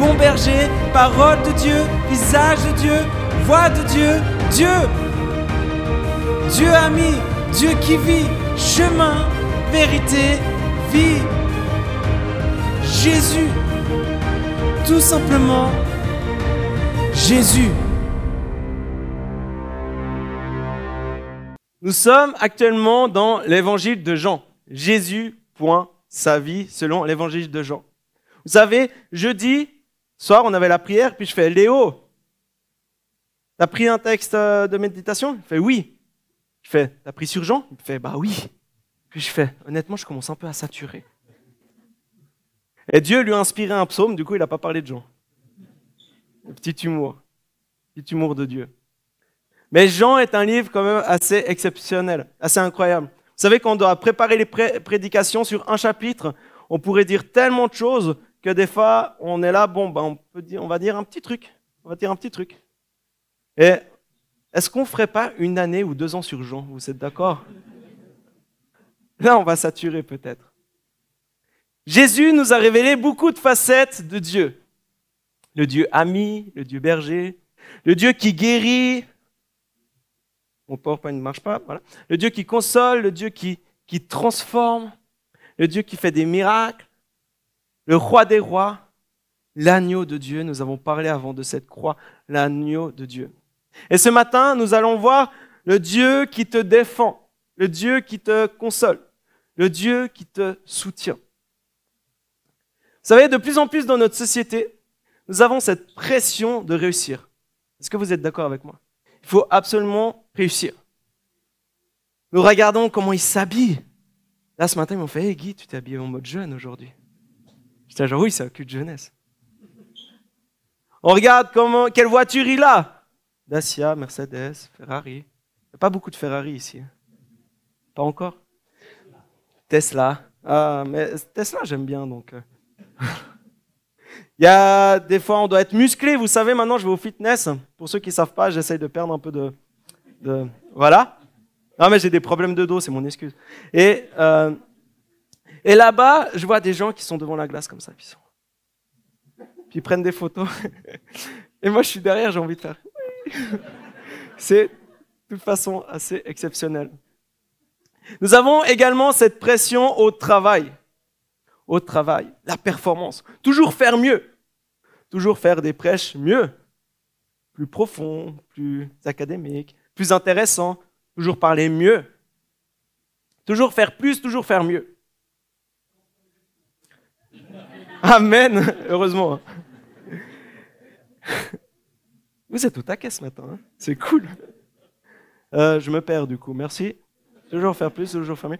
bon berger, parole de Dieu, visage de Dieu, voix de Dieu, Dieu. Dieu ami, Dieu qui vit, chemin, vérité, vie. Jésus, tout simplement Jésus. Nous sommes actuellement dans l'évangile de Jean. Jésus, point, sa vie selon l'évangile de Jean. Vous savez, jeudi soir, on avait la prière, puis je fais Léo, t'as pris un texte euh, de méditation? Il fait oui. Je fais, t'as pris sur Jean? Il fait, bah oui. Puis je fais, honnêtement, je commence un peu à saturer. Et Dieu lui a inspiré un psaume, du coup, il n'a pas parlé de Jean. petit humour. Petit humour de Dieu. Mais Jean est un livre quand même assez exceptionnel, assez incroyable. Vous savez qu'on doit préparer les prédications sur un chapitre, on pourrait dire tellement de choses que des fois, on est là, bon, ben, on, peut dire, on va dire un petit truc. On va dire un petit truc. Et est-ce qu'on ne ferait pas une année ou deux ans sur Jean? Vous êtes d'accord? Là, on va saturer peut-être. Jésus nous a révélé beaucoup de facettes de Dieu. Le Dieu ami, le Dieu berger, le Dieu qui guérit, mon PowerPoint ne marche pas. Voilà. Le Dieu qui console, le Dieu qui, qui transforme, le Dieu qui fait des miracles, le roi des rois, l'agneau de Dieu. Nous avons parlé avant de cette croix, l'agneau de Dieu. Et ce matin, nous allons voir le Dieu qui te défend, le Dieu qui te console, le Dieu qui te soutient. Vous savez, de plus en plus dans notre société, nous avons cette pression de réussir. Est-ce que vous êtes d'accord avec moi? Il faut absolument réussir. Nous regardons comment ils s'habillent. Là, ce matin, ils m'ont fait Hey Guy, tu t'es habillé en mode jeune aujourd'hui. J'étais genre Oui, c'est un cul de jeunesse. On regarde comment, quelle voiture il a. Dacia, Mercedes, Ferrari. Il n'y a pas beaucoup de Ferrari ici. Pas encore. Tesla. Ah, mais Tesla, j'aime bien donc. Euh. Il y a des fois, on doit être musclé. Vous savez, maintenant, je vais au fitness. Pour ceux qui ne savent pas, j'essaye de perdre un peu de, voilà. Non, mais j'ai des problèmes de dos, c'est mon excuse. Et, euh, et là-bas, je vois des gens qui sont devant la glace comme ça, puis, ils prennent des photos. Et moi, je suis derrière, j'ai envie de faire. c'est de toute façon assez exceptionnel. Nous avons également cette pression au travail. Au travail, la performance. Toujours faire mieux. Toujours faire des prêches mieux. Plus profonds, plus académiques, plus intéressant, toujours parler mieux, toujours faire plus, toujours faire mieux. Amen, heureusement. Vous êtes au taquet ce matin, hein. c'est cool. Euh, je me perds du coup, merci. Toujours faire plus, toujours faire mieux.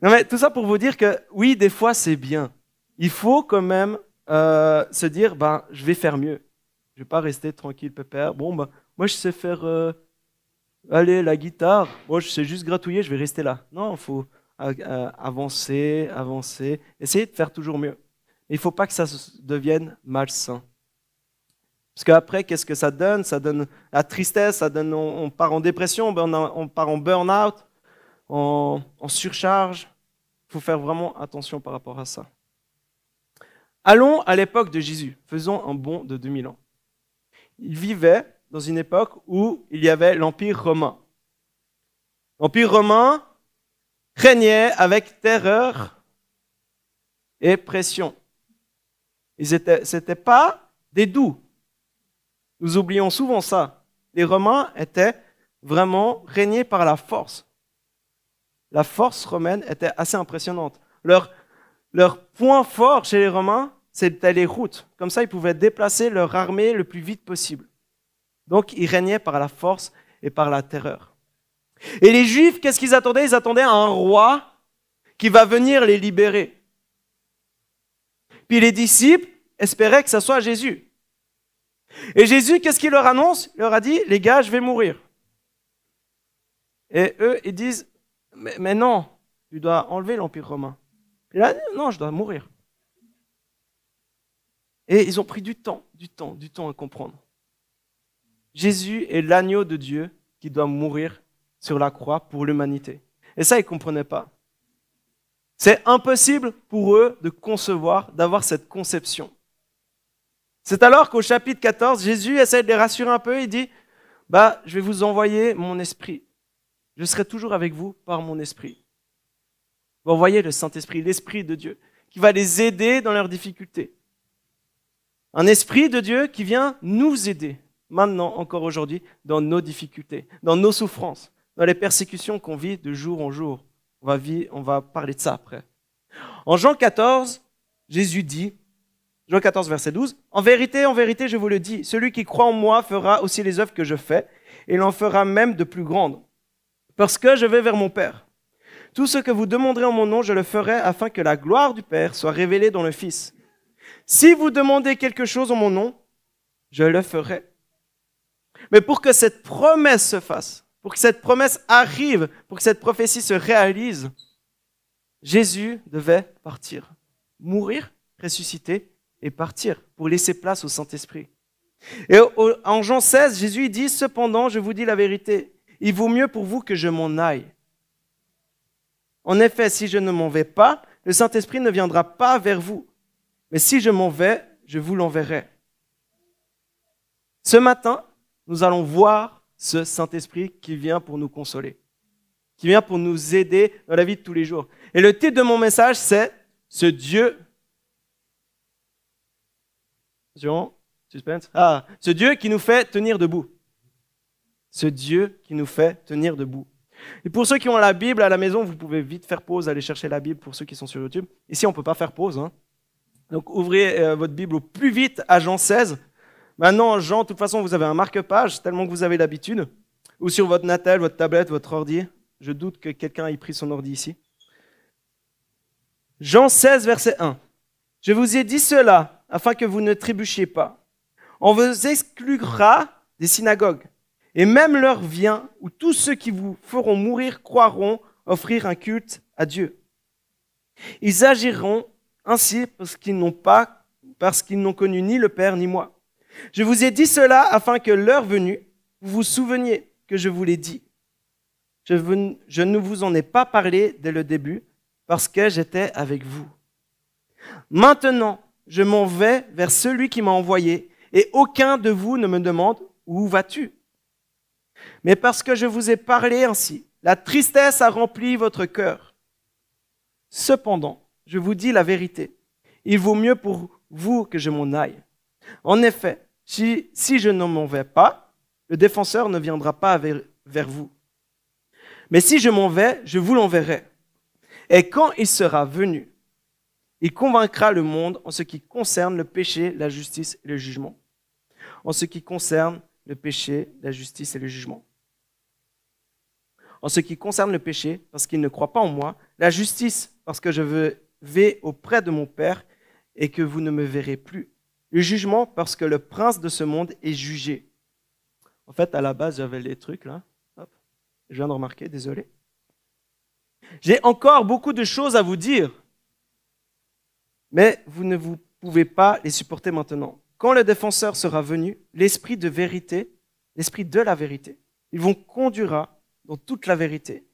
Non, mais tout ça pour vous dire que oui, des fois c'est bien. Il faut quand même euh, se dire, ben, je vais faire mieux. Je vais pas rester tranquille, pépère. Bon, ben, moi je sais faire euh, allez, la guitare, moi je sais juste gratouiller, je vais rester là. Non, il faut avancer, avancer, essayer de faire toujours mieux. Il ne faut pas que ça devienne malsain. Parce qu'après, qu'est-ce que ça donne? Ça donne la tristesse, on, part en dépression, on part en burn-out, en surcharge. Il faut faire vraiment attention par rapport à ça. Allons à l'époque de Jésus. Faisons un bond de 2000 ans. Il vivait dans une époque où il y avait l'Empire romain. L'Empire romain régnait avec terreur et pression. Ce n'étaient pas des doux. Nous oublions souvent ça. Les Romains étaient vraiment régnés par la force. La force romaine était assez impressionnante. Leur, leur point fort chez les Romains, c'était les routes. Comme ça, ils pouvaient déplacer leur armée le plus vite possible. Donc ils régnaient par la force et par la terreur. Et les Juifs, qu'est-ce qu'ils attendaient? Ils attendaient un roi qui va venir les libérer. Puis les disciples espéraient que ce soit Jésus. Et Jésus, qu'est-ce qu'il leur annonce? Il leur a dit, les gars, je vais mourir. Et eux, ils disent, mais, non, tu dois enlever l'Empire romain. Il a dit, non, je dois mourir. Et ils ont pris du temps, du temps, du temps à comprendre. Jésus est l'agneau de Dieu qui doit mourir sur la croix pour l'humanité. Et ça, ils ne comprenaient pas. C'est impossible pour eux de concevoir, d'avoir cette conception. C'est alors qu'au chapitre 14, Jésus essaie de les rassurer un peu. Il dit, bah, je vais vous envoyer mon esprit. Je serai toujours avec vous par mon esprit. Vous envoyez le Saint-Esprit, l'Esprit de Dieu, qui va les aider dans leurs difficultés. Un esprit de Dieu qui vient nous aider, maintenant, encore aujourd'hui, dans nos difficultés, dans nos souffrances, dans les persécutions qu'on vit de jour en jour. On va, parler de ça après. En Jean 14, Jésus dit, Jean 14, verset 12, En vérité, en vérité, je vous le dis, celui qui croit en moi fera aussi les œuvres que je fais, et il en fera même de plus grandes, parce que je vais vers mon Père. Tout ce que vous demanderez en mon nom, je le ferai afin que la gloire du Père soit révélée dans le Fils. Si vous demandez quelque chose en mon nom, je le ferai. Mais pour que cette promesse se fasse, pour que cette promesse arrive, pour que cette prophétie se réalise, Jésus devait partir, mourir, ressusciter et partir pour laisser place au Saint-Esprit. Et en Jean 16, Jésus dit, cependant, je vous dis la vérité, il vaut mieux pour vous que je m'en aille. En effet, si je ne m'en vais pas, le Saint-Esprit ne viendra pas vers vous. Mais si je m'en vais, je vous l'enverrai. Ce matin, nous allons voir ce Saint-Esprit qui vient pour nous consoler, qui vient pour nous aider dans la vie de tous les jours. Et le titre de mon message, c'est Ce Dieu. Suspense. Ah, ce Dieu qui nous fait tenir debout. Ce Dieu qui nous fait tenir debout. Et pour ceux qui ont la Bible à la maison, vous pouvez vite faire pause, aller chercher la Bible pour ceux qui sont sur YouTube. Ici, on ne peut pas faire pause. Hein. Donc ouvrez euh, votre Bible au plus vite à Jean 16. Maintenant, Jean, de toute façon, vous avez un marque-page, tellement que vous avez l'habitude. Ou sur votre Natel, votre tablette, votre ordi. Je doute que quelqu'un ait pris son ordi ici. Jean 16, verset 1. Je vous ai dit cela afin que vous ne trébuchiez pas. On vous exclura des synagogues. Et même l'heure vient où tous ceux qui vous feront mourir croiront offrir un culte à Dieu. Ils agiront ainsi parce qu'ils n'ont pas, parce qu'ils n'ont connu ni le Père ni moi. Je vous ai dit cela afin que l'heure venue, vous vous souveniez que je vous l'ai dit. Je, ne vous en ai pas parlé dès le début parce que j'étais avec vous. Maintenant, je m'en vais vers celui qui m'a envoyé et aucun de vous ne me demande où vas-tu. Mais parce que je vous ai parlé ainsi, la tristesse a rempli votre cœur. Cependant, je vous dis la vérité. Il vaut mieux pour vous que je m'en aille. En effet, si, je ne m'en vais pas, le défenseur ne viendra pas vers, vers vous. Mais si je m'en vais, je vous l'enverrai. Et quand il sera venu, il convaincra le monde en ce qui concerne le péché, la justice et le jugement. En ce qui concerne le péché, la justice et le jugement. En ce qui concerne le péché, parce qu'il ne croit pas en moi, la justice, parce que je vais auprès de mon Père et que vous ne me verrez plus. Le jugement parce que le prince de ce monde est jugé. En fait, à la base, j'avais les trucs là. Je viens de remarquer, désolé. J'ai encore beaucoup de choses à vous dire, mais vous ne vous pouvez pas les supporter maintenant. Quand le défenseur sera venu, l'esprit de vérité, l'esprit de la vérité, il vous conduira dans toute la vérité,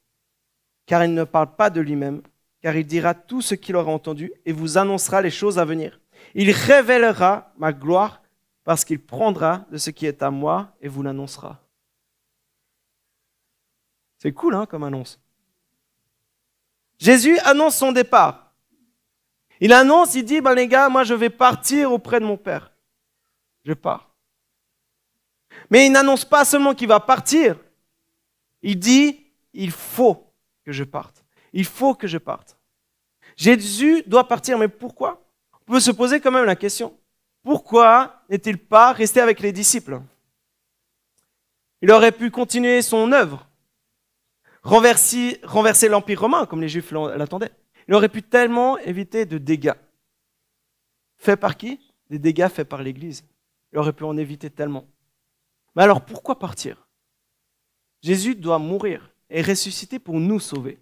car il ne parle pas de lui-même, car il dira tout ce qu'il aura entendu et vous annoncera les choses à venir. Il révélera ma gloire parce qu'il prendra de ce qui est à moi et vous l'annoncera. C'est cool hein, comme annonce. Jésus annonce son départ. Il annonce, il dit, ben les gars, moi je vais partir auprès de mon Père. Je pars. Mais il n'annonce pas seulement qu'il va partir. Il dit, il faut que je parte. Il faut que je parte. Jésus doit partir, mais pourquoi? On peut se poser quand même la question. Pourquoi n'est-il pas resté avec les disciples? Il aurait pu continuer son œuvre, renverser, renverser l'Empire romain, comme les Juifs l'attendaient. Il aurait pu tellement éviter de dégâts. Fait par qui? Des dégâts faits par l'Église. Il aurait pu en éviter tellement. Mais alors pourquoi partir? Jésus doit mourir et ressusciter pour nous sauver,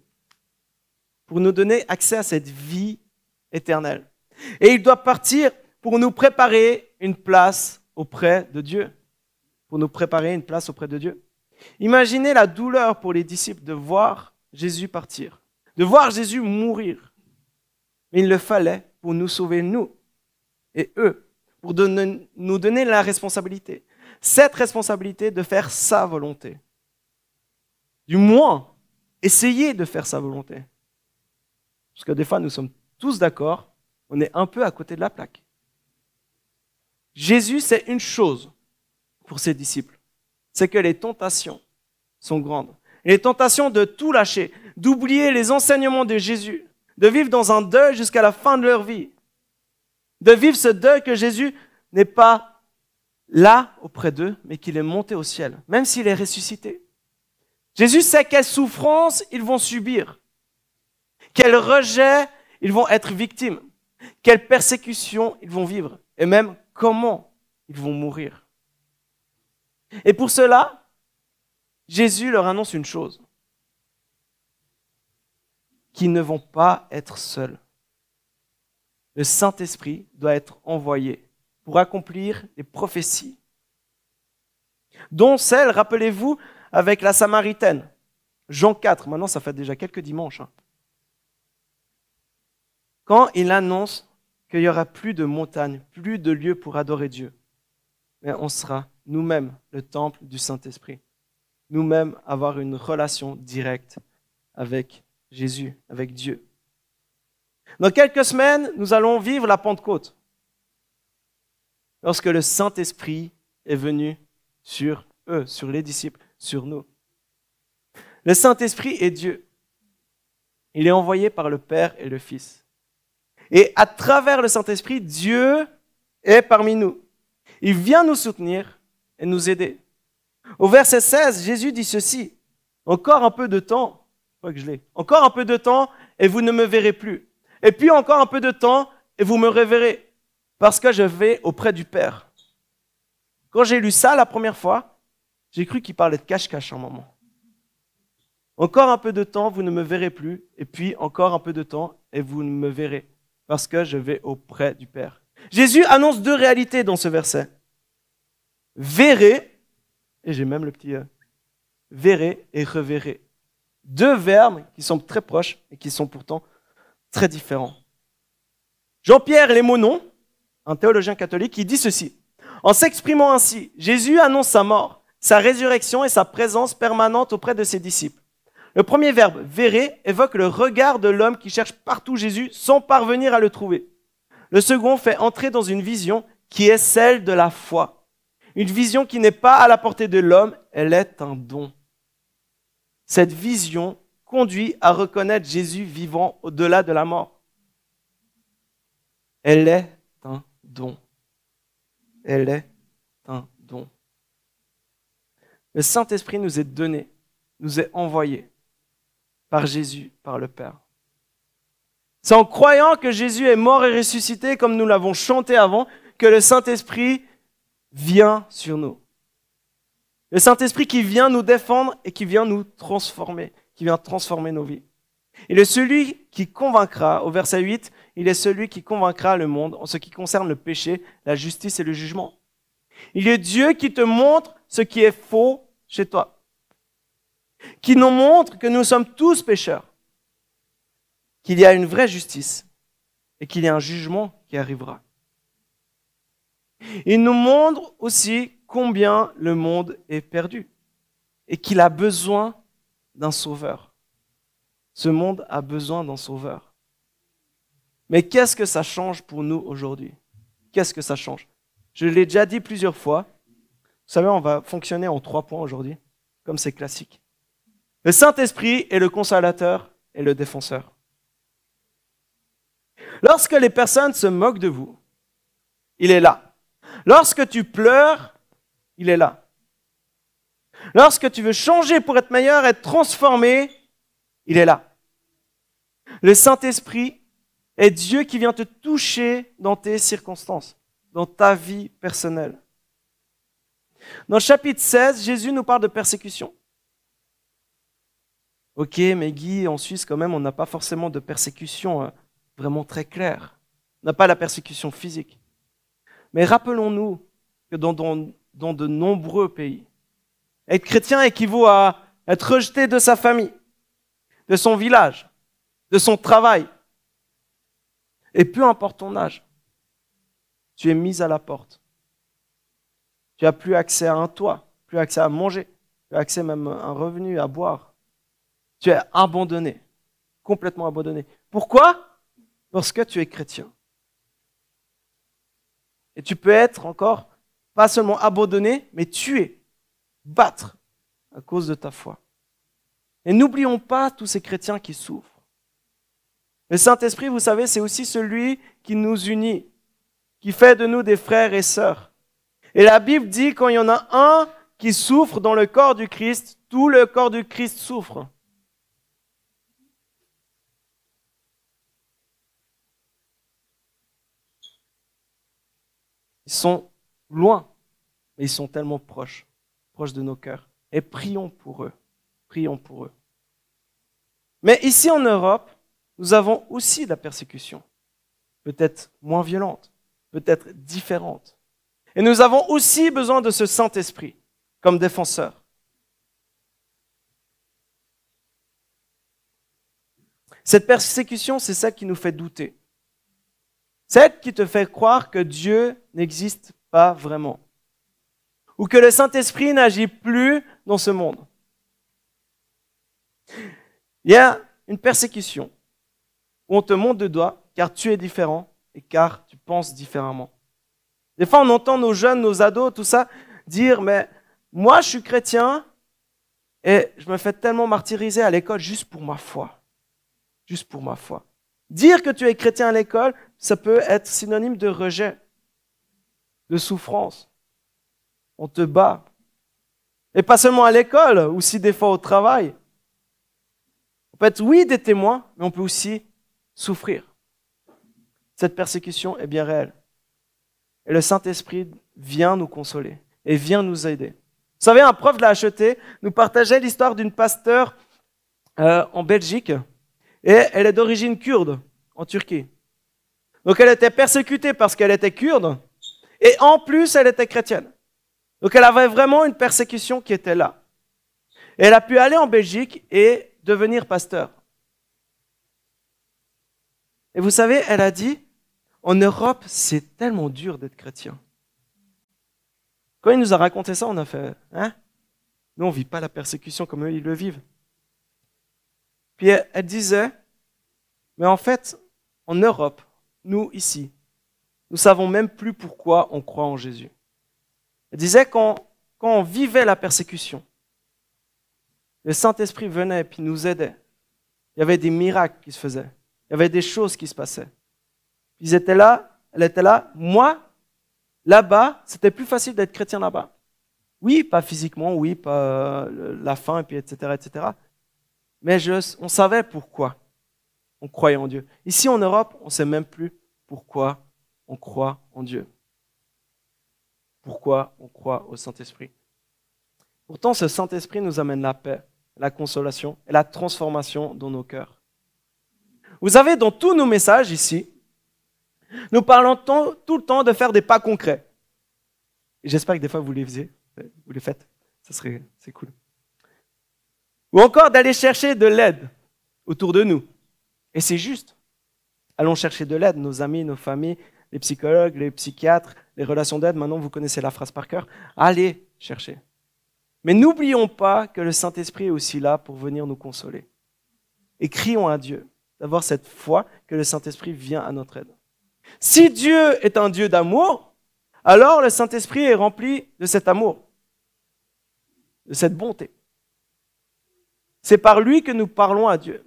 pour nous donner accès à cette vie éternelle. Et il doit partir pour nous préparer une place auprès de Dieu. Pour nous préparer une place auprès de Dieu. Imaginez la douleur pour les disciples de voir Jésus partir, de voir Jésus mourir. Mais il le fallait pour nous sauver, nous et eux, pour nous donner la responsabilité. Cette responsabilité de faire sa volonté. Du moins, essayer de faire sa volonté. Parce que des fois, nous sommes tous d'accord, on est un peu à côté de la plaque. Jésus, c'est une chose pour ses disciples, c'est que les tentations sont grandes. les tentations de tout lâcher, d'oublier les enseignements de Jésus, de vivre dans un deuil jusqu'à la fin de leur vie, de vivre ce deuil que Jésus n'est pas là auprès d'eux, mais qu'il est monté au ciel, même s'il est ressuscité. Jésus sait quelles souffrances ils vont subir, quel rejet ils vont être victimes, quelles persécutions ils vont vivre, et même comment ils vont mourir. Et pour cela, Jésus leur annonce une chose, qu'ils ne vont pas être seuls. Le Saint-Esprit doit être envoyé pour accomplir les prophéties, dont celle, rappelez-vous, avec la Samaritaine. Jean 4, maintenant ça fait déjà quelques dimanches. Hein. Quand il annonce qu'il n'y aura plus de montagnes, plus de lieux pour adorer Dieu, mais on sera nous-mêmes le temple du Saint-Esprit. Nous-mêmes avoir une relation directe avec Jésus, avec Dieu. Dans quelques semaines, nous allons vivre la Pentecôte. Lorsque le Saint-Esprit est venu sur eux, sur les disciples, sur nous. Le Saint-Esprit est Dieu. Il est envoyé par le Père et le Fils. Et à travers le Saint-Esprit, Dieu est parmi nous. Il vient nous soutenir et nous aider. Au verset 16, Jésus dit ceci. Encore un peu de temps, que je l'ai. Encore un peu de temps et vous ne me verrez plus. Et puis encore un peu de temps et vous me reverrez parce que je vais auprès du Père. Quand j'ai lu ça la première fois, j'ai cru qu'il parlait de cache-cache un moment. Encore un peu de temps, vous ne me verrez plus, et puis encore un peu de temps, et vous ne me verrez, parce que je vais auprès du Père. Jésus annonce deux réalités dans ce verset. Verrez, et j'ai même le petit euh, verrez et reverrez. Deux verbes qui sont très proches et qui sont pourtant très différents. Jean-Pierre Lémonon, un théologien catholique, qui dit ceci. En s'exprimant ainsi, Jésus annonce sa mort sa résurrection et sa présence permanente auprès de ses disciples. Le premier verbe, verrez, évoque le regard de l'homme qui cherche partout Jésus sans parvenir à le trouver. Le second fait entrer dans une vision qui est celle de la foi. Une vision qui n'est pas à la portée de l'homme, elle est un don. Cette vision conduit à reconnaître Jésus vivant au-delà de la mort. Elle est un don. Elle est un don. Le Saint-Esprit nous est donné, nous est envoyé par Jésus, par le Père. C'est en croyant que Jésus est mort et ressuscité, comme nous l'avons chanté avant, que le Saint-Esprit vient sur nous. Le Saint-Esprit qui vient nous défendre et qui vient nous transformer, qui vient transformer nos vies. Il est celui qui convaincra, au verset 8, il est celui qui convaincra le monde en ce qui concerne le péché, la justice et le jugement. Il est Dieu qui te montre ce qui est faux chez toi, qui nous montre que nous sommes tous pécheurs, qu'il y a une vraie justice et qu'il y a un jugement qui arrivera. Il nous montre aussi combien le monde est perdu et qu'il a besoin d'un sauveur. Ce monde a besoin d'un sauveur. Mais qu'est-ce que ça change pour nous aujourd'hui? Qu'est-ce que ça change? Je l'ai déjà dit plusieurs fois. Vous savez, on va fonctionner en trois points aujourd'hui, comme c'est classique. Le Saint-Esprit est le consolateur et le défenseur. Lorsque les personnes se moquent de vous, il est là. Lorsque tu pleures, il est là. Lorsque tu veux changer pour être meilleur, être transformé, il est là. Le Saint-Esprit est Dieu qui vient te toucher dans tes circonstances dans ta vie personnelle. Dans le chapitre 16, Jésus nous parle de persécution. Ok, mais Guy, en Suisse, quand même, on n'a pas forcément de persécution euh, vraiment très claire. On n'a pas la persécution physique. Mais rappelons-nous que dans, dans de nombreux pays, être chrétien équivaut à être rejeté de sa famille, de son village, de son travail. Et peu importe ton âge, tu es mis à la porte. Tu n'as plus accès à un toit, plus accès à manger, plus accès même à un revenu, à boire. Tu es abandonné, complètement abandonné. Pourquoi? Parce que tu es chrétien. Et tu peux être encore pas seulement abandonné, mais tué, battre à cause de ta foi. Et n'oublions pas tous ces chrétiens qui souffrent. Le Saint-Esprit, vous savez, c'est aussi celui qui nous unit, qui fait de nous des frères et sœurs. Et la Bible dit quand il y en a un qui souffre dans le corps du Christ, tout le corps du Christ souffre. Ils sont loin, mais ils sont tellement proches, proches de nos cœurs. Et prions pour eux. Prions pour eux. Mais ici en Europe, nous avons aussi de la persécution. Peut-être moins violente, peut-être différente. Et nous avons aussi besoin de ce Saint-Esprit comme défenseur. Cette persécution, c'est celle qui nous fait douter. Celle qui te fait croire que Dieu n'existe pas vraiment. Ou que le Saint-Esprit n'agit plus dans ce monde. Il y a une persécution où on te monte de doigts car tu es différent et car tu penses différemment. Des fois, on entend nos jeunes, nos ados, tout ça, dire, mais moi, je suis chrétien et je me fais tellement martyriser à l'école juste pour ma foi. Juste pour ma foi. Dire que tu es chrétien à l'école, ça peut être synonyme de rejet, de souffrance. On te bat. Et pas seulement à l'école, aussi des fois au travail. On peut être, oui, des témoins, mais on peut aussi souffrir. Cette persécution est bien réelle. Et le Saint-Esprit vient nous consoler et vient nous aider. Vous savez, un prof de la HET nous partageait l'histoire d'une pasteur euh, en Belgique et elle est d'origine kurde en Turquie. Donc elle était persécutée parce qu'elle était kurde et en plus elle était chrétienne. Donc elle avait vraiment une persécution qui était là. Et elle a pu aller en Belgique et devenir pasteur. Et vous savez, elle a dit, en Europe, c'est tellement dur d'être chrétien. Quand il nous a raconté ça, on a fait, hein? Nous, on ne vit pas la persécution comme eux, ils le vivent. Puis elle, disait, mais en fait, en Europe, nous, ici, nous savons même plus pourquoi on croit en Jésus. Elle disait, quand, quand on vivait la persécution, le Saint-Esprit venait et puis nous aidait. Il y avait des miracles qui se faisaient. Il y avait des choses qui se passaient. Ils étaient là, elle était là. Moi, là-bas, c'était plus facile d'être chrétien là-bas. Oui, pas physiquement, oui, pas euh, la faim, et puis etc., etc. Mais je, on savait pourquoi on croyait en Dieu. Ici en Europe, on ne sait même plus pourquoi on croit en Dieu. Pourquoi on croit au Saint-Esprit. Pourtant, ce Saint-Esprit nous amène la paix, la consolation et la transformation dans nos cœurs. Vous avez dans tous nos messages ici nous parlons tout le temps de faire des pas concrets. J'espère que des fois vous les faisiez, vous les faites. Ça serait, c'est cool. Ou encore d'aller chercher de l'aide autour de nous. Et c'est juste. Allons chercher de l'aide, nos amis, nos familles, les psychologues, les psychiatres, les relations d'aide. Maintenant, vous connaissez la phrase par cœur. Allez chercher. Mais n'oublions pas que le Saint-Esprit est aussi là pour venir nous consoler. Et crions à Dieu d'avoir cette foi que le Saint-Esprit vient à notre aide. Si Dieu est un Dieu d'amour, alors le Saint-Esprit est rempli de cet amour, de cette bonté. C'est par lui que nous parlons à Dieu.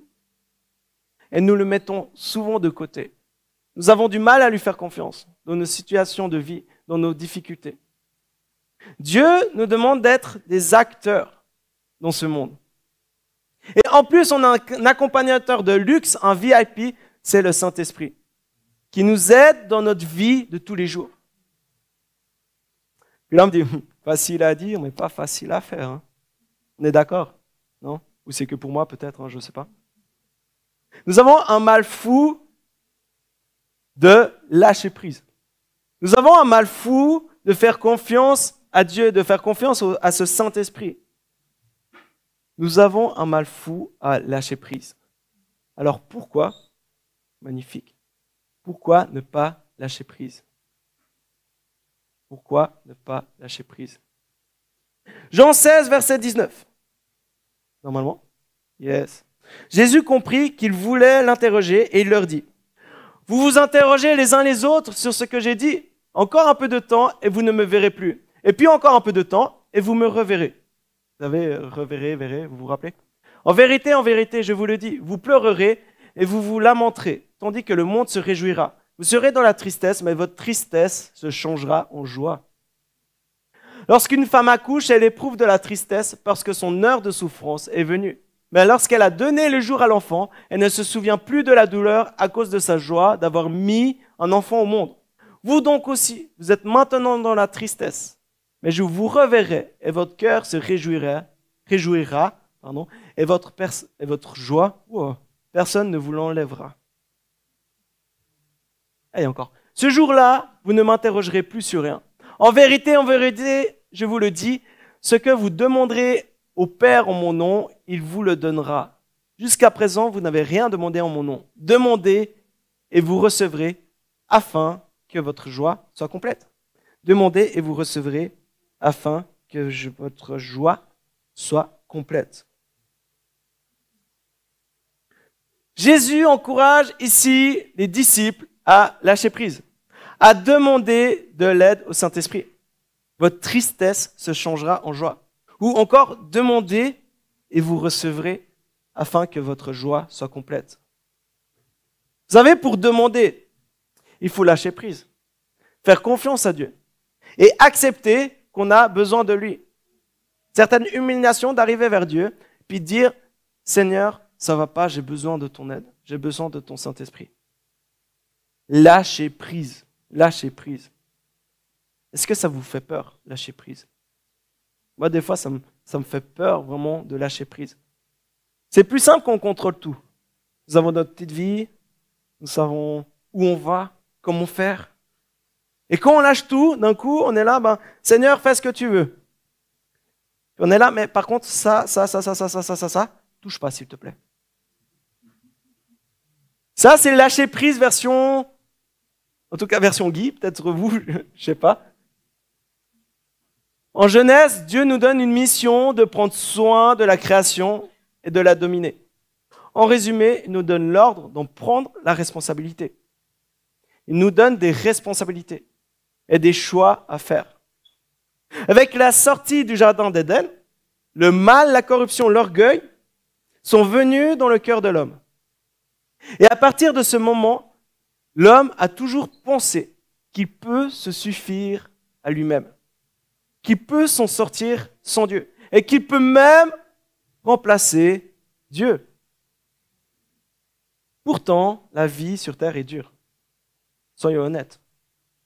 Et nous le mettons souvent de côté. Nous avons du mal à lui faire confiance dans nos situations de vie, dans nos difficultés. Dieu nous demande d'être des acteurs dans ce monde. Et en plus, on a un accompagnateur de luxe, un VIP, c'est le Saint-Esprit qui nous aide dans notre vie de tous les jours. Puis là, on me dit, Facile à dire, mais pas facile à faire. hein. On est d'accord Non? Ou c'est que pour moi, peut-être, hein, je ne sais pas. Nous avons un mal fou de lâcher prise. Nous avons un mal fou de faire confiance à Dieu, de faire confiance à ce Saint-Esprit. Nous avons un mal fou à lâcher prise. Alors pourquoi Magnifique. Pourquoi ne pas lâcher prise? Pourquoi ne pas lâcher prise? Jean 16, verset 19. Normalement? Yes. Jésus comprit qu'il voulait l'interroger et il leur dit, Vous vous interrogez les uns les autres sur ce que j'ai dit. Encore un peu de temps et vous ne me verrez plus. Et puis encore un peu de temps et vous me reverrez. Vous avez reverrez, verrez, vous vous rappelez En vérité, en vérité, je vous le dis, vous pleurerez et vous vous lamenterez, tandis que le monde se réjouira. Vous serez dans la tristesse, mais votre tristesse se changera en joie. Lorsqu'une femme accouche, elle éprouve de la tristesse parce que son heure de souffrance est venue. Mais lorsqu'elle a donné le jour à l'enfant, elle ne se souvient plus de la douleur à cause de sa joie d'avoir mis un enfant au monde. Vous donc aussi, vous êtes maintenant dans la tristesse, mais je vous reverrai et votre cœur se réjouira, réjouira pardon, et, votre et votre joie, wow, personne ne vous l'enlèvera. Et encore. Ce jour-là, vous ne m'interrogerez plus sur rien. En vérité, en vérité, je vous le dis, ce que vous demanderez au Père en mon nom, il vous le donnera. Jusqu'à présent, vous n'avez rien demandé en mon nom. Demandez et vous recevrez afin que votre joie soit complète. Demandez et vous recevrez afin que votre joie soit complète. Jésus encourage ici les disciples à lâcher prise, à demander de l'aide au Saint-Esprit. Votre tristesse se changera en joie. Ou encore, demandez et vous recevrez afin que votre joie soit complète. Vous savez, pour demander, il faut lâcher prise, faire confiance à Dieu et accepter qu'on a besoin de lui. Certaines humiliations d'arriver vers Dieu, puis dire, Seigneur, ça va pas, j'ai besoin de ton aide, j'ai besoin de ton Saint-Esprit. Lâchez prise, lâchez prise. Est-ce que ça vous fait peur, lâcher prise? Moi, des fois, ça me, ça me fait peur vraiment de lâcher prise. C'est plus simple qu'on contrôle tout. Nous avons notre petite vie, nous savons où on va, comment faire. Et quand on lâche tout, d'un coup, on est là, ben, Seigneur, fais ce que tu veux. On est là, mais par contre, ça, ça, ça, ça, ça, ça, ça, ça, ça, touche pas, s'il te plaît. Ça, c'est lâcher prise version, en tout cas version Guy, peut-être vous, je sais pas. En Genèse, Dieu nous donne une mission de prendre soin de la création et de la dominer. En résumé, il nous donne l'ordre d'en prendre la responsabilité. Il nous donne des responsabilités et des choix à faire. Avec la sortie du jardin d'Éden, le mal, la corruption, l'orgueil sont venus dans le cœur de l'homme. Et à partir de ce moment, l'homme a toujours pensé qu'il peut se suffire à lui-même, qu'il peut s'en sortir sans Dieu, et qu'il peut même remplacer Dieu. Pourtant, la vie sur terre est dure. Soyons honnêtes.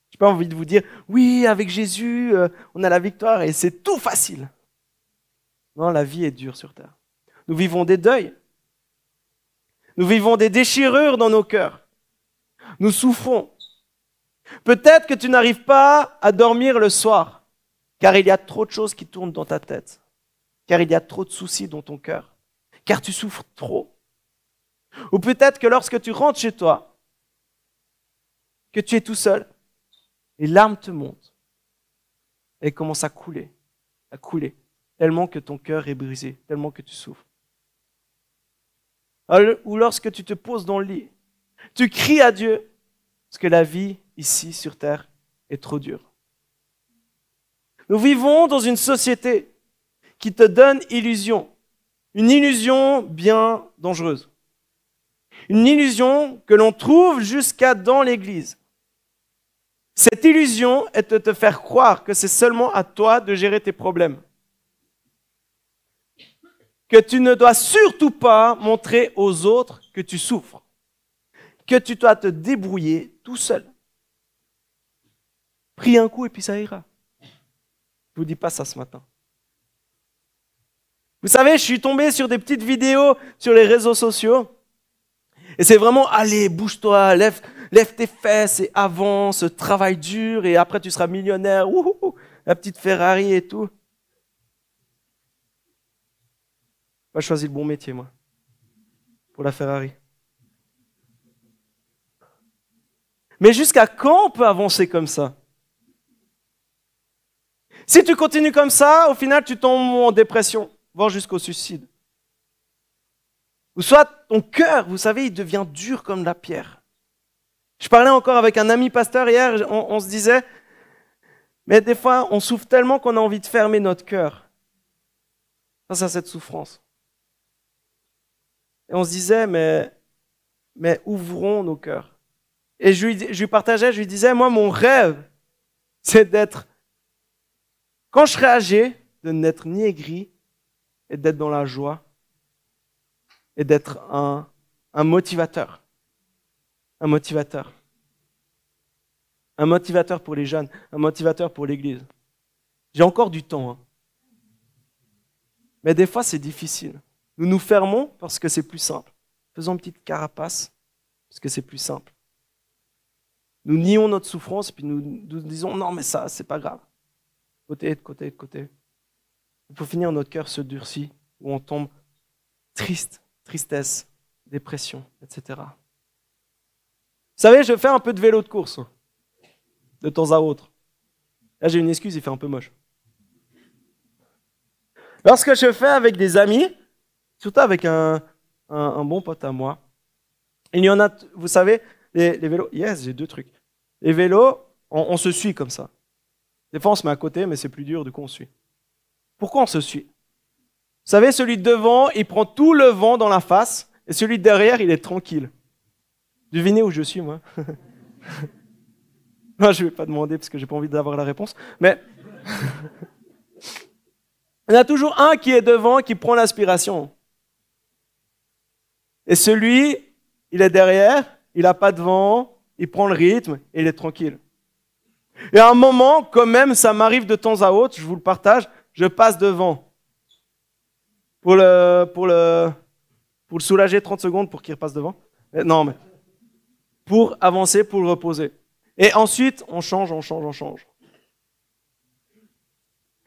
Je n'ai pas envie de vous dire, oui, avec Jésus, euh, on a la victoire et c'est tout facile. Non, la vie est dure sur terre. Nous vivons des deuils. Nous vivons des déchirures dans nos cœurs. Nous souffrons. Peut-être que tu n'arrives pas à dormir le soir, car il y a trop de choses qui tournent dans ta tête, car il y a trop de soucis dans ton cœur, car tu souffres trop. Ou peut-être que lorsque tu rentres chez toi, que tu es tout seul, les larmes te montent et commencent à couler, à couler, tellement que ton cœur est brisé, tellement que tu souffres. Ou lorsque tu te poses dans le lit, tu cries à Dieu parce que la vie ici sur terre est trop dure. Nous vivons dans une société qui te donne illusion, une illusion bien dangereuse. Une illusion que l'on trouve jusqu'à dans l'Église. Cette illusion est de te faire croire que c'est seulement à toi de gérer tes problèmes. Que tu ne dois surtout pas montrer aux autres que tu souffres. Que tu dois te débrouiller tout seul. Prie un coup et puis ça ira. Je vous dis pas ça ce matin. Vous savez, je suis tombé sur des petites vidéos sur les réseaux sociaux. Et c'est vraiment, allez, bouge-toi, lève, lève tes fesses et avance, travaille dur et après tu seras millionnaire. la petite Ferrari et tout. Pas choisi le bon métier, moi, pour la Ferrari. Mais jusqu'à quand on peut avancer comme ça? Si tu continues comme ça, au final, tu tombes en dépression, voire jusqu'au suicide. Ou soit ton cœur, vous savez, il devient dur comme la pierre. Je parlais encore avec un ami pasteur hier, on, se disait, mais des fois, on souffre tellement qu'on a envie de fermer notre cœur face à cette souffrance. Et on se disait, mais, mais ouvrons nos cœurs. Et je lui, je lui partageais, je lui disais, moi, mon rêve, c'est d'être, quand je serai âgé, de n'être ni aigri et d'être dans la joie et d'être un, un motivateur. Un motivateur. Un motivateur pour les jeunes, un motivateur pour l'Église. J'ai encore du temps. Hein. Mais des fois, c'est difficile. Nous nous fermons parce que c'est plus simple. Faisons une petite carapace parce que c'est plus simple. Nous nions notre souffrance, puis nous, nous disons non, mais ça, c'est pas grave. Côté, de côté, de côté. Faut finir, notre cœur se durcit, où on tombe triste, tristesse, dépression, etc. Vous savez, je fais un peu de vélo de course, de temps à autre. Là, j'ai une excuse, il fait un peu moche. Lorsque je fais avec des amis, surtout avec un, un bon pote à moi, il y en a, vous savez, les, vélos, yes, j'ai deux trucs. Les vélos, on, se suit comme ça. Des fois, on se met à côté, mais c'est plus dur, du coup, on suit. Pourquoi on se suit? Vous savez, celui de devant, il prend tout le vent dans la face, et celui de derrière, il est tranquille. Devinez où je suis, moi? moi, je ne vais pas demander parce que j'ai pas envie d'avoir la réponse. Mais il y en a toujours un qui est devant, qui prend l'aspiration. Et celui, il est derrière, il n'a pas de vent, il prend le rythme et il est tranquille. Et à un moment, quand même, ça m'arrive de temps à autre, je vous le partage, je passe devant. Pour le, pour le, pour le soulager 30 secondes pour qu'il repasse devant. non, mais pour avancer, pour le reposer. Et ensuite, on change, on change, on change.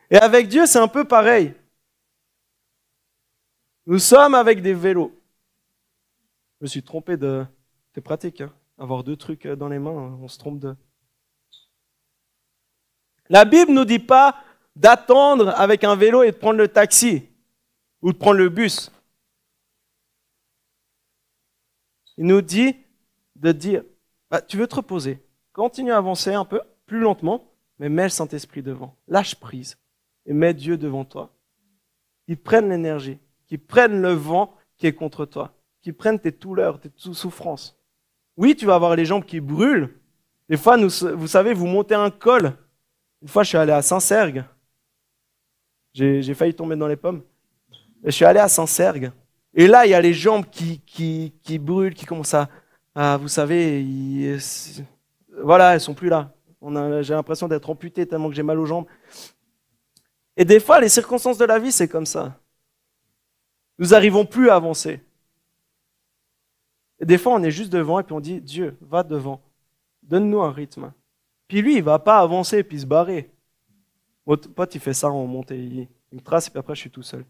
Et avec Dieu, c'est un peu pareil. Nous sommes avec des vélos. Je me suis trompé de, c'est pratique, hein. avoir deux trucs euh, dans les mains, on se trompe de. La Bible ne nous dit pas d'attendre avec un vélo et de prendre le taxi ou de prendre le bus. Il nous dit de dire, bah, tu veux te reposer, continue à avancer un peu, plus lentement, mais mets le Saint-Esprit devant. Lâche prise et mets Dieu devant toi. Qu'il prenne l'énergie, qu'il prenne le vent qui est contre toi, qu'il prenne tes douleurs, tes souffrances. Oui, tu vas avoir les jambes qui brûlent. Des fois, vous savez, vous montez un col. Une fois, je suis allé à Saint-Sergue. J'ai failli tomber dans les pommes. je suis allé à Saint-Sergue. Et là, il y a les jambes qui, qui, brûlent, qui commencent à, vous savez, voilà, elles sont plus là. J'ai l'impression d'être amputé tellement que j'ai mal aux jambes. Et des fois, les circonstances de la vie, c'est comme ça. Nous n'arrivons plus à avancer. Et des fois, on est juste devant et puis on dit, Dieu, va devant. Donne-nous un rythme. Puis lui, il va pas avancer puis se barrer. Mon pote, il fait ça en montée. Il, me trace et puis après, je suis tout seul.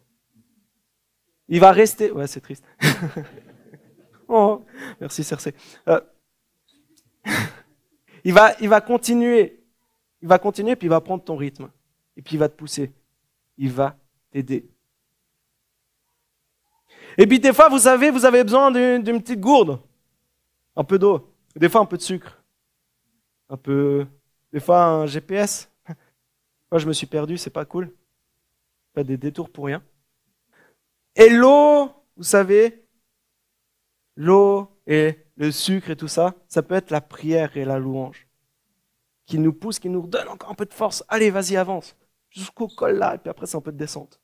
Il va rester. Ouais, c'est triste. oh, merci, Cersei. Euh, il, va, il va continuer. Il va continuer puis il va prendre ton rythme. Et puis il va te pousser. Il va t'aider. Et puis des fois, vous savez, vous avez besoin d'une petite gourde, un peu d'eau, des fois un peu de sucre, un peu, des fois un GPS. Moi, je me suis perdu, c'est pas cool. Pas des détours pour rien. Et l'eau, vous savez, l'eau et le sucre et tout ça, ça peut être la prière et la louange qui nous pousse, qui nous donne encore un peu de force. Allez, vas-y, avance. Jusqu'au col là, et puis après, c'est un peu de descente.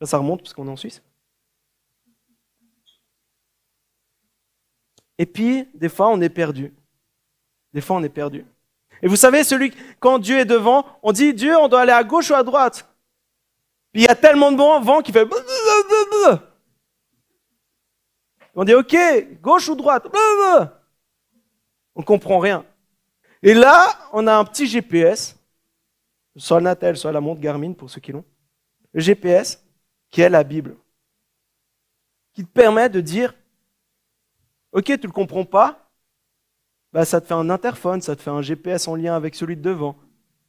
Là, ça remonte parce qu'on est en Suisse. Et puis, des fois, on est perdu. Des fois, on est perdu. Et vous savez, celui, quand Dieu est devant, on dit, Dieu, on doit aller à gauche ou à droite? Puis il y a tellement de vent qui fait... On dit, OK, gauche ou droite? On comprend rien. Et là, on a un petit GPS, soit le Natel, soit la montre Garmin pour ceux qui l'ont. Le GPS, qui est la Bible, qui te permet de dire, OK, tu ne le comprends pas, bah, ça te fait un interphone, ça te fait un GPS en lien avec celui de devant,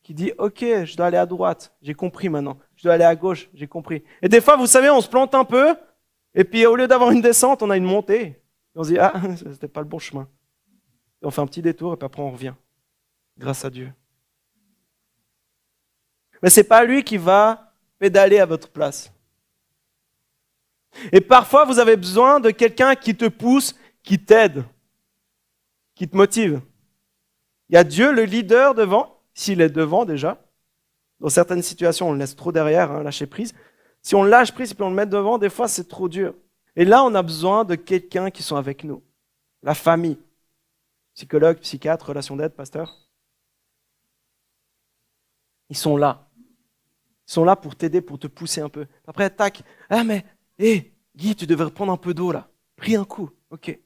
qui dit, OK, je dois aller à droite, j'ai compris maintenant. Je dois aller à gauche, j'ai compris. Et des fois, vous savez, on se plante un peu, et puis au lieu d'avoir une descente, on a une montée. Et on se dit, ah, c'était pas le bon chemin. Et on fait un petit détour, et puis après on revient. Grâce à Dieu. Mais c'est pas lui qui va pédaler à votre place. Et parfois, vous avez besoin de quelqu'un qui te pousse, qui t'aide, qui te motive. Il y a Dieu, le leader, devant, s'il est devant déjà. Dans certaines situations, on le laisse trop derrière, hein, lâcher prise. Si on lâche prise et puis on le met devant, des fois, c'est trop dur. Et là, on a besoin de quelqu'un qui soit avec nous. La famille. Psychologue, psychiatre, relation d'aide, pasteur. Ils sont là. Ils sont là pour t'aider, pour te pousser un peu. Après, tac. Ah, mais, hé, Guy, tu devrais prendre un peu d'eau là. Pris un coup. Ok.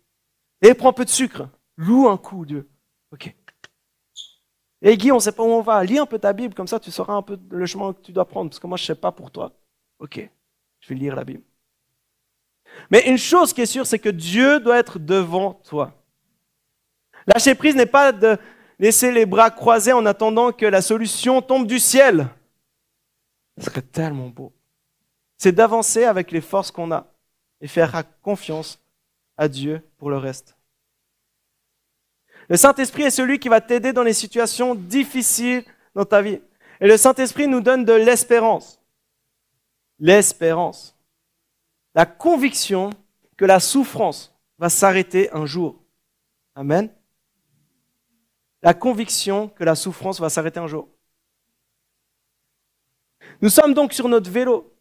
Et prends un peu de sucre. Loue un coup, Dieu. Ok. Et Guy, on ne sait pas où on va. Lis un peu ta Bible, comme ça tu sauras un peu le chemin que tu dois prendre. Parce que moi, je ne sais pas pour toi. Ok, je vais lire la Bible. Mais une chose qui est sûre, c'est que Dieu doit être devant toi. Lâcher prise n'est pas de laisser les bras croisés en attendant que la solution tombe du ciel. Ce serait tellement beau. C'est d'avancer avec les forces qu'on a et faire confiance à Dieu pour le reste. Le Saint-Esprit est celui qui va t'aider dans les situations difficiles dans ta vie. Et le Saint-Esprit nous donne de l'espérance. L'espérance. La conviction que la souffrance va s'arrêter un jour. Amen. La conviction que la souffrance va s'arrêter un jour. Nous sommes donc sur notre vélo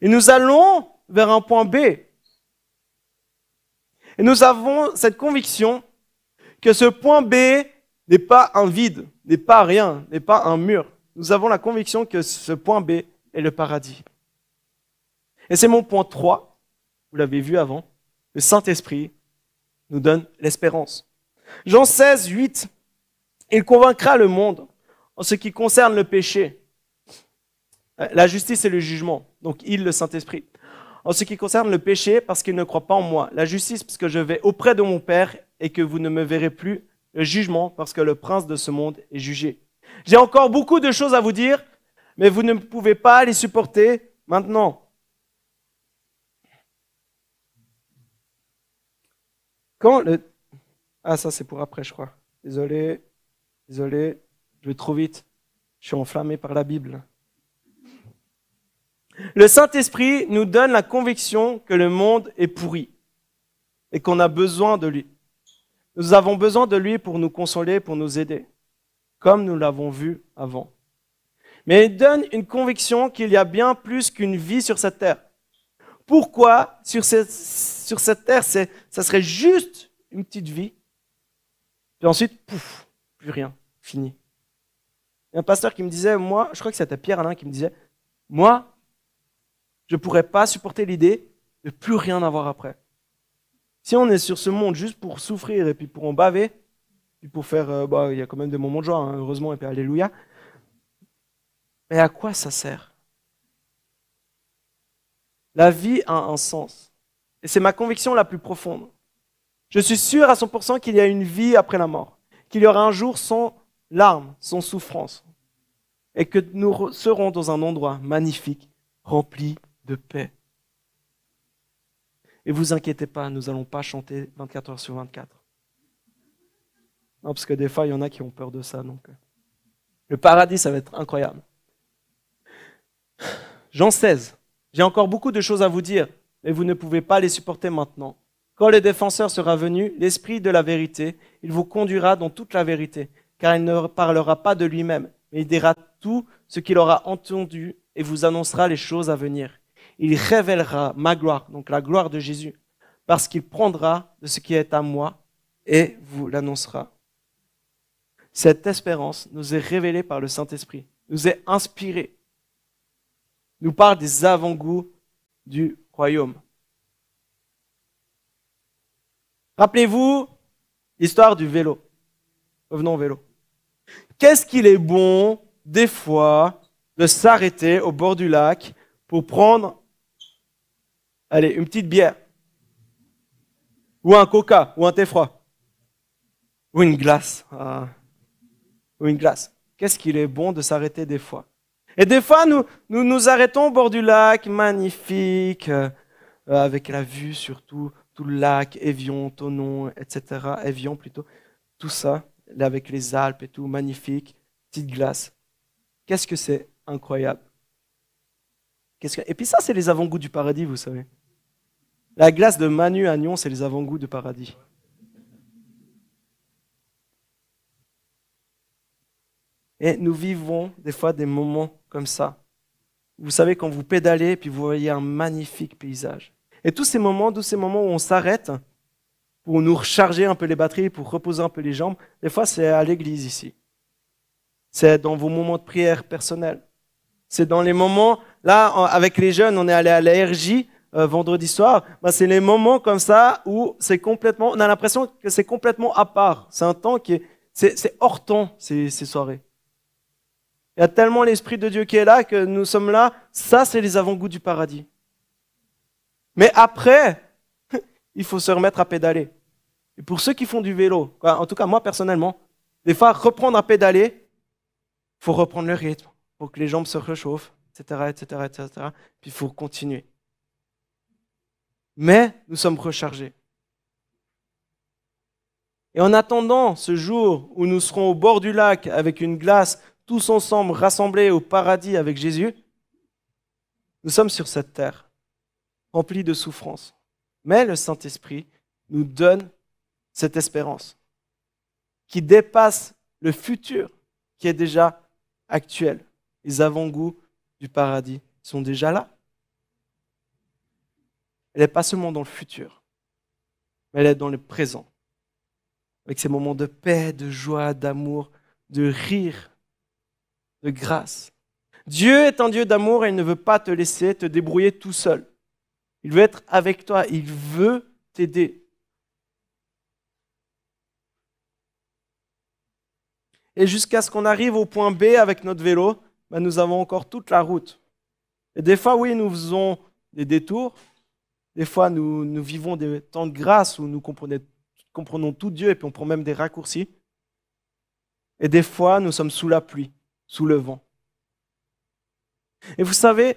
et nous allons vers un point B. Et nous avons cette conviction que ce point B n'est pas un vide, n'est pas rien, n'est pas un mur. Nous avons la conviction que ce point B est le paradis. Et c'est mon point 3, vous l'avez vu avant, le Saint-Esprit nous donne l'espérance. Jean 16, 8, il convaincra le monde en ce qui concerne le péché. La justice et le jugement, donc il, le Saint-Esprit. En ce qui concerne le péché, parce qu'il ne croit pas en moi. La justice, parce que je vais auprès de mon Père et que vous ne me verrez plus. Le jugement, parce que le prince de ce monde est jugé. J'ai encore beaucoup de choses à vous dire, mais vous ne pouvez pas les supporter maintenant. Quand le... Ah, ça c'est pour après, je crois. Désolé, désolé, je vais trop vite. Je suis enflammé par la Bible. Le Saint-Esprit nous donne la conviction que le monde est pourri et qu'on a besoin de lui. Nous avons besoin de lui pour nous consoler, pour nous aider, comme nous l'avons vu avant. Mais il donne une conviction qu'il y a bien plus qu'une vie sur cette terre. Pourquoi sur cette, sur cette terre, ça serait juste une petite vie, puis ensuite, pouf, plus rien, fini. Il y a un pasteur qui me disait, moi, je crois que c'était Pierre Alain qui me disait, moi, je ne pourrais pas supporter l'idée de plus rien avoir après. Si on est sur ce monde juste pour souffrir et puis pour en baver, puis pour faire, euh, bah, il y a quand même des moments de joie, hein, heureusement, et puis alléluia. Mais à quoi ça sert? La vie a un sens. Et c'est ma conviction la plus profonde. Je suis sûr à 100% qu'il y a une vie après la mort, qu'il y aura un jour sans larmes, sans souffrance, et que nous serons dans un endroit magnifique, rempli de paix. Et vous inquiétez pas, nous n'allons pas chanter 24 heures sur 24. Non, parce que des fois, il y en a qui ont peur de ça. Donc, euh. le paradis, ça va être incroyable. Jean 16. J'ai encore beaucoup de choses à vous dire, mais vous ne pouvez pas les supporter maintenant. Quand le défenseur sera venu, l'Esprit de la vérité, il vous conduira dans toute la vérité, car il ne parlera pas de lui-même, mais il dira tout ce qu'il aura entendu et vous annoncera les choses à venir il révélera ma gloire, donc la gloire de Jésus, parce qu'il prendra de ce qui est à moi et vous l'annoncera. Cette espérance nous est révélée par le Saint-Esprit, nous est inspirée, nous parle des avant-goûts du royaume. Rappelez-vous l'histoire du vélo. Revenons au vélo. Qu'est-ce qu'il est bon, des fois, de s'arrêter au bord du lac pour prendre, allez, une petite bière, ou un coca, ou un thé froid, ou une glace, ah. ou une glace. Qu'est-ce qu'il est bon de s'arrêter des fois Et des fois, nous, nous arrêtons au bord du lac, magnifique, euh, avec la vue sur tout, le lac, Évian, Tonon, etc. Évian plutôt, tout ça, avec les Alpes et tout, magnifique, petite glace. Qu'est-ce que c'est incroyable Et puis ça, c'est les avant-goûts du paradis, vous savez. La glace de Manu à Nyon, c'est les avant-goûts du paradis. Et nous vivons des fois des moments comme ça. Vous savez, quand vous pédalez, puis vous voyez un magnifique paysage. Et tous ces moments, tous ces moments où on s'arrête pour nous recharger un peu les batteries, pour reposer un peu les jambes, des fois c'est à l'église ici. C'est dans vos moments de prière personnels. C'est dans les moments, là, avec les jeunes, on est allé à la euh, vendredi soir. Ben, c'est les moments comme ça où c'est complètement, on a l'impression que c'est complètement à part. C'est un temps qui est, c'est, hors temps, ces, soirées. Il y a tellement l'Esprit de Dieu qui est là que nous sommes là. Ça, c'est les avant-goûts du paradis. Mais après, il faut se remettre à pédaler. Et pour ceux qui font du vélo, en tout cas moi personnellement, des fois reprendre à pédaler, faut reprendre le rythme pour que les jambes se réchauffent, etc., etc., etc. Puis il faut continuer. Mais nous sommes rechargés. Et en attendant ce jour où nous serons au bord du lac avec une glace, tous ensemble rassemblés au paradis avec Jésus, nous sommes sur cette terre, remplie de souffrances. Mais le Saint-Esprit nous donne cette espérance qui dépasse le futur qui est déjà actuel. Les avant-goûts du paradis sont déjà là. Elle n'est pas seulement dans le futur, mais elle est dans le présent. Avec ces moments de paix, de joie, d'amour, de rire, de grâce. Dieu est un Dieu d'amour et il ne veut pas te laisser te débrouiller tout seul. Il veut être avec toi, il veut t'aider. Et jusqu'à ce qu'on arrive au point B avec notre vélo, ben, nous avons encore toute la route. Et des fois, oui, nous faisons des détours. Des fois, nous, vivons des temps de grâce où nous comprenons tout Dieu et puis on prend même des raccourcis. Et des fois, nous sommes sous la pluie, sous le vent. Et vous savez,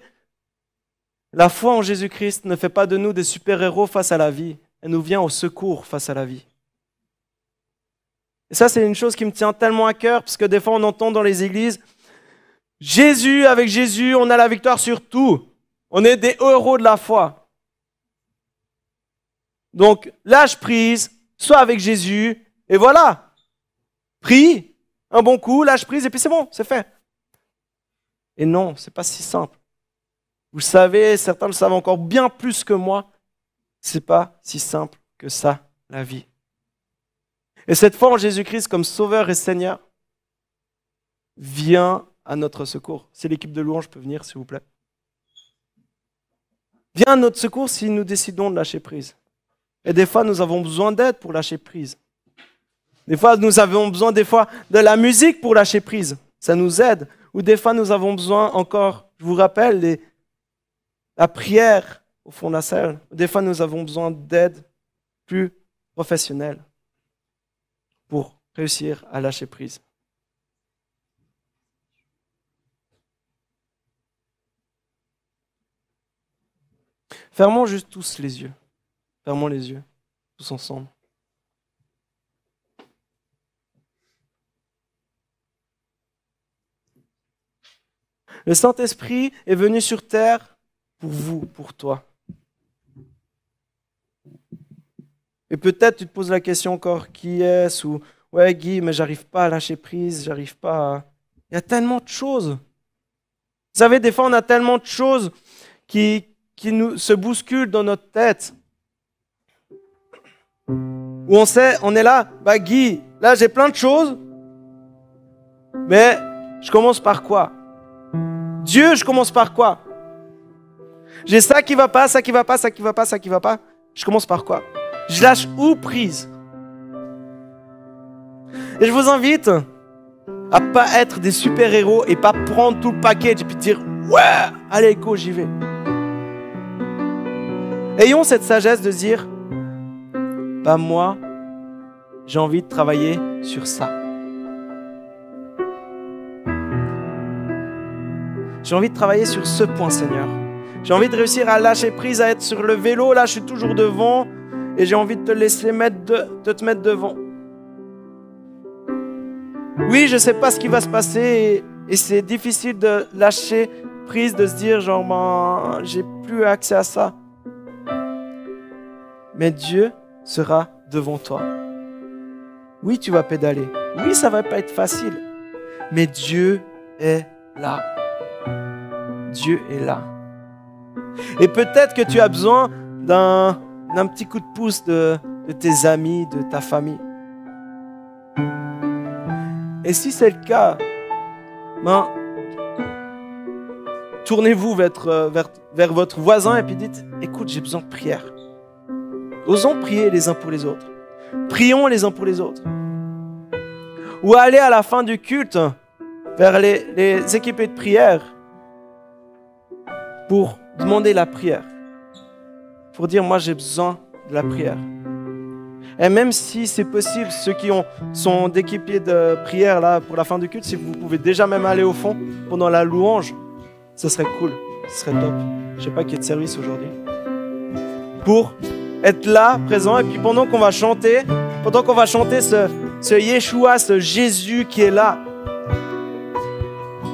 la foi en Jésus-Christ ne fait pas de nous des super-héros face à la vie. Elle nous vient au secours face à la vie. Et ça, c'est une chose qui me tient tellement à cœur, parce que des fois, on entend dans les églises, Jésus, avec Jésus, on a la victoire sur tout. On est des héros de la foi. Donc, lâche prise, sois avec Jésus, et voilà. Prie, un bon coup, lâche prise, et puis c'est bon, c'est fait. Et non, c'est pas si simple. Vous savez, certains le savent encore bien plus que moi, c'est pas si simple que ça, la vie. Et cette foi en Jésus-Christ comme Sauveur et Seigneur vient à notre secours. Si l'équipe de louange peut venir, s'il vous plaît. Vient à notre secours si nous décidons de lâcher prise. Et des fois, nous avons besoin d'aide pour lâcher prise. Des fois, nous avons besoin des fois de la musique pour lâcher prise. Ça nous aide. Ou des fois, nous avons besoin encore, je vous rappelle, la prière au fond de la salle. Des fois, nous avons besoin d'aide plus professionnelle pour réussir à lâcher prise. Fermons juste tous les yeux. Fermons les yeux, tous ensemble. Le Saint-Esprit est venu sur terre pour vous, pour toi. Et peut-être tu te poses la question encore, qui est-ce Ou, ouais Guy, mais j'arrive pas à lâcher prise, j'arrive pas à... Il y a tellement de choses. Vous savez, des fois, on a tellement de choses qui, qui nous, se bousculent dans notre tête. Où on sait, on est là, bah Guy, là j'ai plein de choses, Mais je commence par quoi? Dieu, je commence par quoi? J'ai ça qui va pas, ça qui va pas, ça qui va pas, ça qui va pas. Je commence par quoi? Je lâche où prise? Et je vous invite à pas être des super-héros et pas prendre tout le package et puis dire ouais, allez go, j'y vais. Ayons cette sagesse de dire pas moi, j'ai envie de travailler sur ça. J'ai envie de travailler sur ce point, Seigneur. J'ai envie de réussir à lâcher prise, à être sur le vélo. Là, je suis toujours devant et j'ai envie de te laisser mettre te mettre devant. Oui, je ne sais pas ce qui va se passer et, et c'est difficile de lâcher prise, de se dire genre, ben, j'ai plus accès à ça. Mais Dieu sera devant toi. Oui, tu vas pédaler. Oui, ça va pas être facile. Mais Dieu est là. Dieu est là. Et peut-être que tu as besoin d'un, petit coup de pouce de, de tes amis, de ta famille. Et si c'est le cas, ben, tournez-vous vers, vers, vers, votre voisin et puis dites, écoute, j'ai besoin de prière. Osons prier les uns pour les autres. Prions les uns pour les autres. Ou aller à la fin du culte vers les, les équipés de prière pour demander la prière. Pour dire, moi j'ai besoin de la prière. Et même si c'est possible, ceux qui ont, sont d'équipiers de prière là pour la fin du culte, si vous pouvez déjà même aller au fond pendant la louange, ce serait cool, ce serait top. Je sais pas qu'il y ait de service aujourd'hui. Pour être là, présent, et puis pendant qu'on va chanter, pendant qu'on va chanter ce, ce Yeshua, ce Jésus qui est là,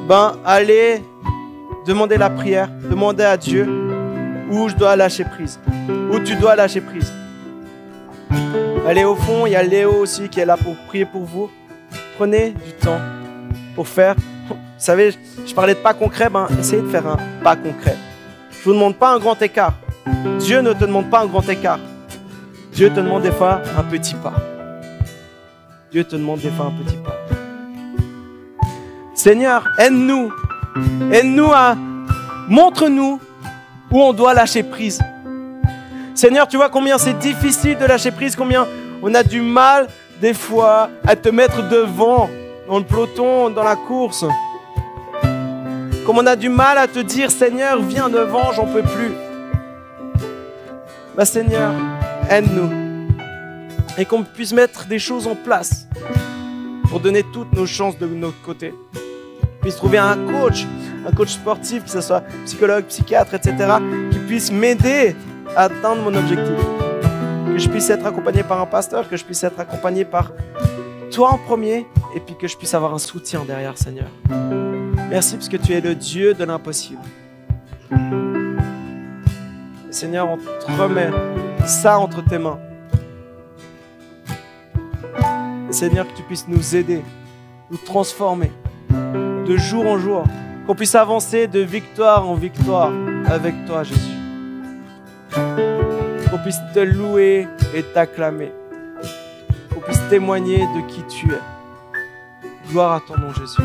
ben allez demander la prière, demander à Dieu où je dois lâcher prise, où tu dois lâcher prise. Allez au fond, il y a Léo aussi qui est là pour prier pour vous. Prenez du temps pour faire. Vous savez, je parlais de pas concret, ben essayez de faire un pas concret. Je vous demande pas un grand écart. Dieu ne te demande pas un grand écart. Dieu te demande des fois un petit pas. Dieu te demande des fois un petit pas. Seigneur, aide-nous Aide-nous à... Montre-nous où on doit lâcher prise. Seigneur, tu vois combien c'est difficile de lâcher prise, combien on a du mal des fois à te mettre devant dans le peloton, dans la course. Comme on a du mal à te dire, Seigneur, viens devant, j'en peux plus. Bah Seigneur, aide-nous. Et qu'on puisse mettre des choses en place pour donner toutes nos chances de notre côté puisse trouver un coach, un coach sportif, que ce soit psychologue, psychiatre, etc., qui puisse m'aider à atteindre mon objectif. Que je puisse être accompagné par un pasteur, que je puisse être accompagné par toi en premier, et puis que je puisse avoir un soutien derrière, Seigneur. Merci parce que tu es le Dieu de l'impossible. Seigneur, on te remet ça entre tes mains. Seigneur, que tu puisses nous aider, nous transformer de jour en jour, qu'on puisse avancer de victoire en victoire avec toi, Jésus. Qu'on puisse te louer et t'acclamer. Qu'on puisse témoigner de qui tu es. Gloire à ton nom, Jésus.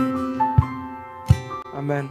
Amen.